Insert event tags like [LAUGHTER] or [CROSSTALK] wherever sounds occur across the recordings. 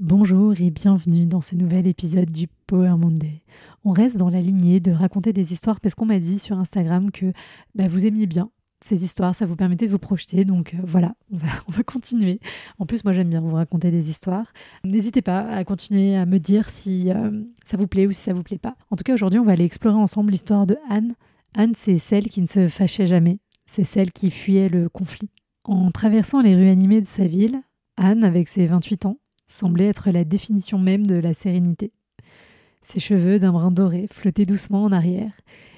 Bonjour et bienvenue dans ce nouvel épisode du Power Monday. On reste dans la lignée de raconter des histoires parce qu'on m'a dit sur Instagram que bah, vous aimiez bien ces histoires, ça vous permettait de vous projeter. Donc euh, voilà, on va, [LAUGHS] on va continuer. En plus, moi j'aime bien vous raconter des histoires. N'hésitez pas à continuer à me dire si euh, ça vous plaît ou si ça vous plaît pas. En tout cas, aujourd'hui, on va aller explorer ensemble l'histoire de Anne. Anne, c'est celle qui ne se fâchait jamais. C'est celle qui fuyait le conflit. En traversant les rues animées de sa ville, Anne, avec ses 28 ans, semblait être la définition même de la sérénité. Ses cheveux d'un brun doré flottaient doucement en arrière,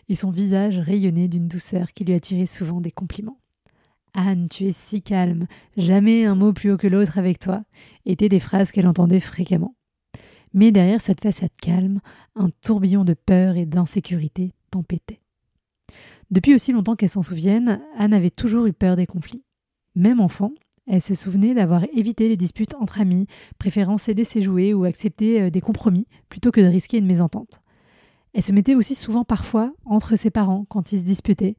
et son visage rayonnait d'une douceur qui lui attirait souvent des compliments. Anne, tu es si calme, jamais un mot plus haut que l'autre avec toi, étaient des phrases qu'elle entendait fréquemment. Mais derrière cette façade calme, un tourbillon de peur et d'insécurité tempêtait. Depuis aussi longtemps qu'elle s'en souvienne, Anne avait toujours eu peur des conflits. Même enfant, elle se souvenait d'avoir évité les disputes entre amis, préférant céder ses jouets ou accepter euh, des compromis plutôt que de risquer une mésentente. Elle se mettait aussi souvent parfois entre ses parents quand ils se disputaient,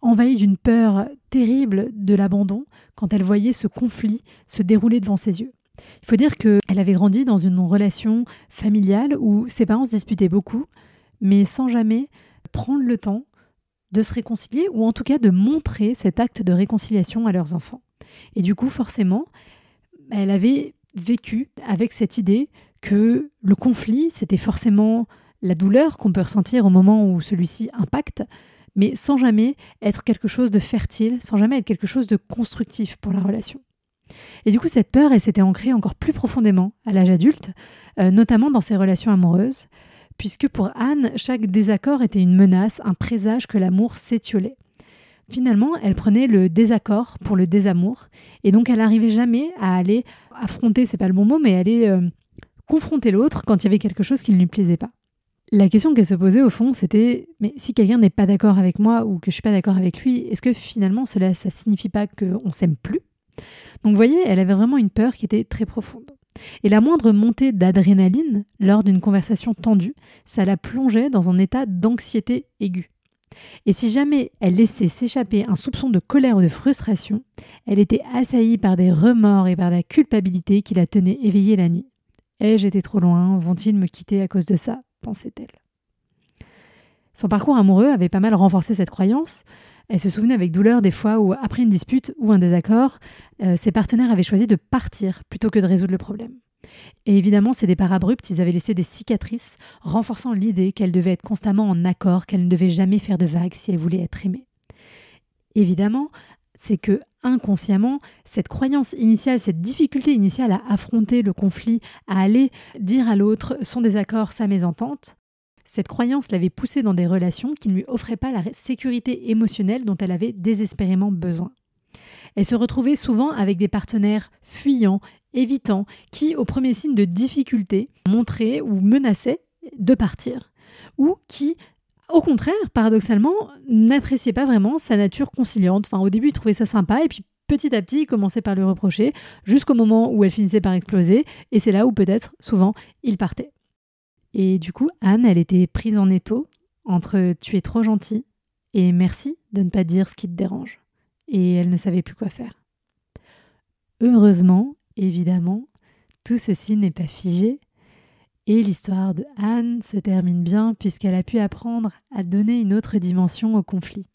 envahie d'une peur terrible de l'abandon quand elle voyait ce conflit se dérouler devant ses yeux. Il faut dire qu'elle avait grandi dans une relation familiale où ses parents se disputaient beaucoup, mais sans jamais prendre le temps de se réconcilier ou en tout cas de montrer cet acte de réconciliation à leurs enfants. Et du coup, forcément, elle avait vécu avec cette idée que le conflit, c'était forcément la douleur qu'on peut ressentir au moment où celui-ci impacte, mais sans jamais être quelque chose de fertile, sans jamais être quelque chose de constructif pour la relation. Et du coup, cette peur, elle s'était ancrée encore plus profondément à l'âge adulte, euh, notamment dans ses relations amoureuses, puisque pour Anne, chaque désaccord était une menace, un présage que l'amour s'étiolait. Finalement, elle prenait le désaccord pour le désamour, et donc elle n'arrivait jamais à aller affronter, c'est pas le bon mot, mais aller euh, confronter l'autre quand il y avait quelque chose qui ne lui plaisait pas. La question qu'elle se posait au fond, c'était mais si quelqu'un n'est pas d'accord avec moi ou que je suis pas d'accord avec lui, est-ce que finalement cela ça signifie pas qu'on s'aime plus? Donc vous voyez, elle avait vraiment une peur qui était très profonde. Et la moindre montée d'adrénaline lors d'une conversation tendue, ça la plongeait dans un état d'anxiété aiguë. Et si jamais elle laissait s'échapper un soupçon de colère ou de frustration, elle était assaillie par des remords et par la culpabilité qui la tenaient éveillée la nuit. Ai-je été trop loin? Vont-ils me quitter à cause de ça? pensait-elle. Son parcours amoureux avait pas mal renforcé cette croyance. Elle se souvenait avec douleur des fois où, après une dispute ou un désaccord, euh, ses partenaires avaient choisi de partir plutôt que de résoudre le problème. Et évidemment, ces départs abrupts, ils avaient laissé des cicatrices, renforçant l'idée qu'elle devait être constamment en accord, qu'elle ne devait jamais faire de vagues si elle voulait être aimée. Évidemment, c'est que inconsciemment, cette croyance initiale, cette difficulté initiale à affronter le conflit, à aller dire à l'autre son désaccord, sa mésentente, cette croyance l'avait poussée dans des relations qui ne lui offraient pas la sécurité émotionnelle dont elle avait désespérément besoin. Elle se retrouvait souvent avec des partenaires fuyants, évitants, qui, au premier signe de difficulté, montraient ou menaçaient de partir, ou qui au contraire, paradoxalement, n'appréciait pas vraiment sa nature conciliante. Enfin, au début, il trouvait ça sympa, et puis petit à petit, il commençait par lui reprocher, jusqu'au moment où elle finissait par exploser, et c'est là où peut-être, souvent, il partait. Et du coup, Anne, elle était prise en étau entre tu es trop gentil et merci de ne pas dire ce qui te dérange. Et elle ne savait plus quoi faire. Heureusement, évidemment, tout ceci n'est pas figé, et l'histoire de Anne se termine bien puisqu'elle a pu apprendre à donner une autre dimension au conflit.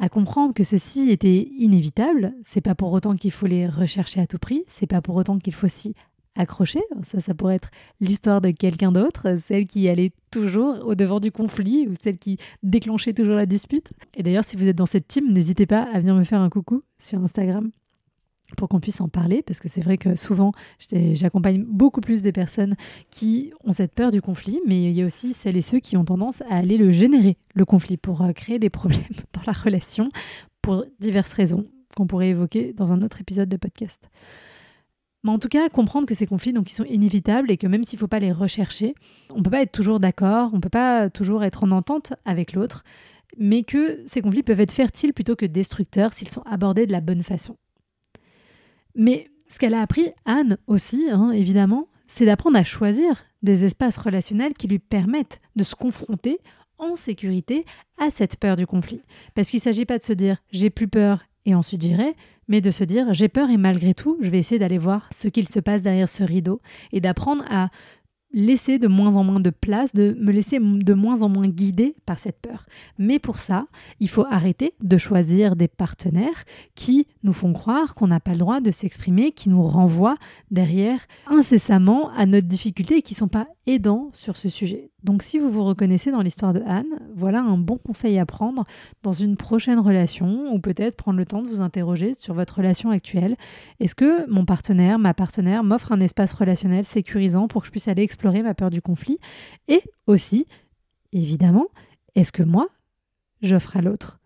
À comprendre que ceci était inévitable, c'est pas pour autant qu'il faut les rechercher à tout prix, c'est pas pour autant qu'il faut s'y accrochée. Ça, ça pourrait être l'histoire de quelqu'un d'autre, celle qui allait toujours au devant du conflit ou celle qui déclenchait toujours la dispute. Et d'ailleurs, si vous êtes dans cette team, n'hésitez pas à venir me faire un coucou sur Instagram pour qu'on puisse en parler, parce que c'est vrai que souvent, j'accompagne beaucoup plus des personnes qui ont cette peur du conflit, mais il y a aussi celles et ceux qui ont tendance à aller le générer, le conflit, pour euh, créer des problèmes [LAUGHS] dans la relation, pour diverses raisons qu'on pourrait évoquer dans un autre épisode de podcast. Mais en tout cas, comprendre que ces conflits, donc, ils sont inévitables et que même s'il ne faut pas les rechercher, on ne peut pas être toujours d'accord, on ne peut pas toujours être en entente avec l'autre, mais que ces conflits peuvent être fertiles plutôt que destructeurs s'ils sont abordés de la bonne façon. Mais ce qu'elle a appris, Anne aussi, hein, évidemment, c'est d'apprendre à choisir des espaces relationnels qui lui permettent de se confronter en sécurité à cette peur du conflit. Parce qu'il ne s'agit pas de se dire j'ai plus peur et ensuite j'irai, mais de se dire j'ai peur et malgré tout, je vais essayer d'aller voir ce qu'il se passe derrière ce rideau et d'apprendre à laisser de moins en moins de place, de me laisser de moins en moins guider par cette peur. Mais pour ça, il faut arrêter de choisir des partenaires qui nous font croire qu'on n'a pas le droit de s'exprimer, qui nous renvoient derrière incessamment à notre difficulté et qui ne sont pas aidants sur ce sujet. Donc si vous vous reconnaissez dans l'histoire de Anne, voilà un bon conseil à prendre dans une prochaine relation ou peut-être prendre le temps de vous interroger sur votre relation actuelle. Est-ce que mon partenaire, ma partenaire m'offre un espace relationnel sécurisant pour que je puisse aller explorer ma peur du conflit? Et aussi, évidemment, est-ce que moi, j'offre à l'autre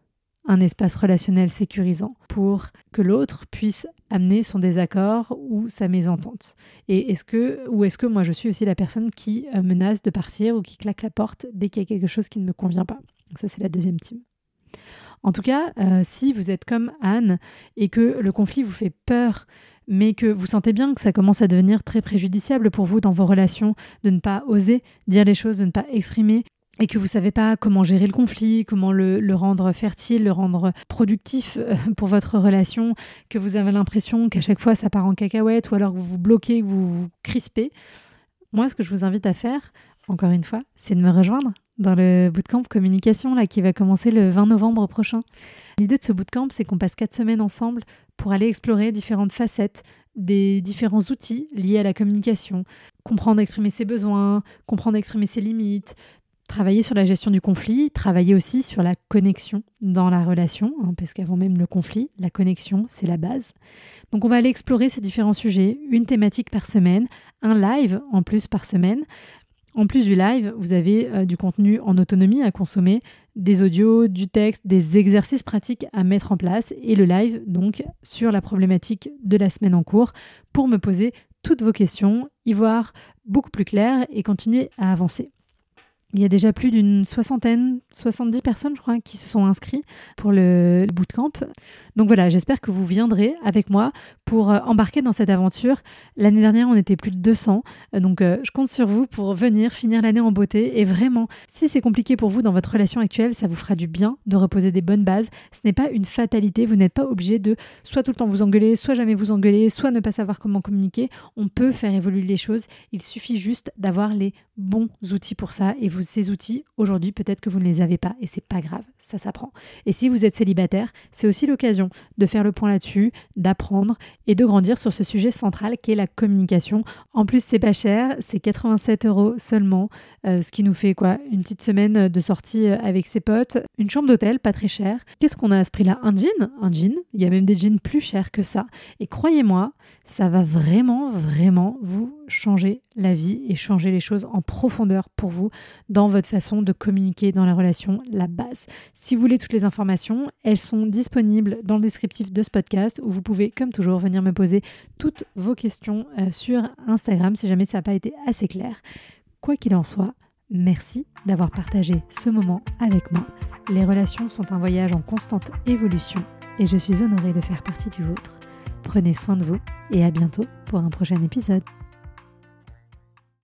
un espace relationnel sécurisant pour que l'autre puisse amener son désaccord ou sa mésentente. Et est-ce que ou est-ce que moi je suis aussi la personne qui euh, menace de partir ou qui claque la porte dès qu'il y a quelque chose qui ne me convient pas. Ça c'est la deuxième team. En tout cas, euh, si vous êtes comme Anne et que le conflit vous fait peur, mais que vous sentez bien que ça commence à devenir très préjudiciable pour vous dans vos relations, de ne pas oser dire les choses, de ne pas exprimer et que vous savez pas comment gérer le conflit, comment le, rendre fertile, le rendre productif euh, [LAUGHS] pour votre relation, que vous avez l'impression qu'à chaque fois ça part en cacahuète ou alors que vous vous bloquez, que vous vous crispez, moi ce que je vous invite à faire, encore une fois, c'est de me rejoindre dans le bootcamp communication là qui va commencer le 20 novembre prochain. L'idée de ce bootcamp, c'est qu'on passe quatre semaines ensemble pour aller explorer différentes facettes des différents outils liés à la communication, comprendre exprimer ses besoins, comprendre exprimer ses limites, Travailler sur la gestion du conflit, travailler aussi sur la connexion dans la relation, hein, parce qu'avant même le conflit, la connexion, c'est la base. Donc on va aller explorer ces différents sujets, une thématique par semaine, un live en plus par semaine. En plus du live, vous avez euh, du contenu en autonomie à consommer, des audios, du texte, des exercices pratiques à mettre en place et le live donc sur la problématique de la semaine en cours pour me poser toutes vos questions, y voir beaucoup plus clair et continuer à avancer. Il y a déjà plus d'une soixantaine, 70 personnes, je crois, qui se sont inscrits pour le, bootcamp. Donc voilà, j'espère que vous viendrez avec moi pour euh, embarquer dans cette aventure. L'année dernière, on était plus de 200. Euh, donc euh, je compte sur vous pour venir finir l'année en beauté. Et vraiment, si c'est compliqué pour vous dans votre relation actuelle, ça vous fera du bien de reposer des bonnes bases. Ce n'est pas une fatalité. Vous n'êtes pas obligé de soit tout le temps vous engueuler, soit jamais vous engueuler, soit ne pas savoir comment communiquer. On peut faire évoluer les choses. Il suffit juste d'avoir les bons outils pour ça. Et vous, ces outils, aujourd'hui, peut-être que vous ne les avez pas. Et c'est pas grave. Ça s'apprend. Et si vous êtes célibataire, c'est aussi l'occasion de faire le point là-dessus, d'apprendre et de grandir sur ce sujet central qui est la communication. En plus, c'est pas cher, c'est 87 euros seulement, euh, ce qui nous fait quoi Une petite semaine de sortie euh, avec ses potes, une chambre d'hôtel, pas très cher. Qu'est-ce qu'on a à ce prix-là? Un jean? Un jean? Il y a même des jeans plus chers que ça. Et croyez-moi, ça va vraiment, vraiment vous changer la vie et changer les choses en profondeur pour vous dans votre façon de communiquer dans la relation, la base. Si vous voulez toutes les informations, elles sont disponibles dans le descriptif de ce podcast où vous pouvez, comme toujours, venir me poser toutes vos questions euh, sur Instagram si jamais ça n'a pas été assez clair. Quoi qu'il en soit, merci d'avoir partagé ce moment avec moi. Les relations sont un voyage en constante évolution et je suis honorée de faire partie du vôtre. Prenez soin de vous et à bientôt pour un prochain épisode.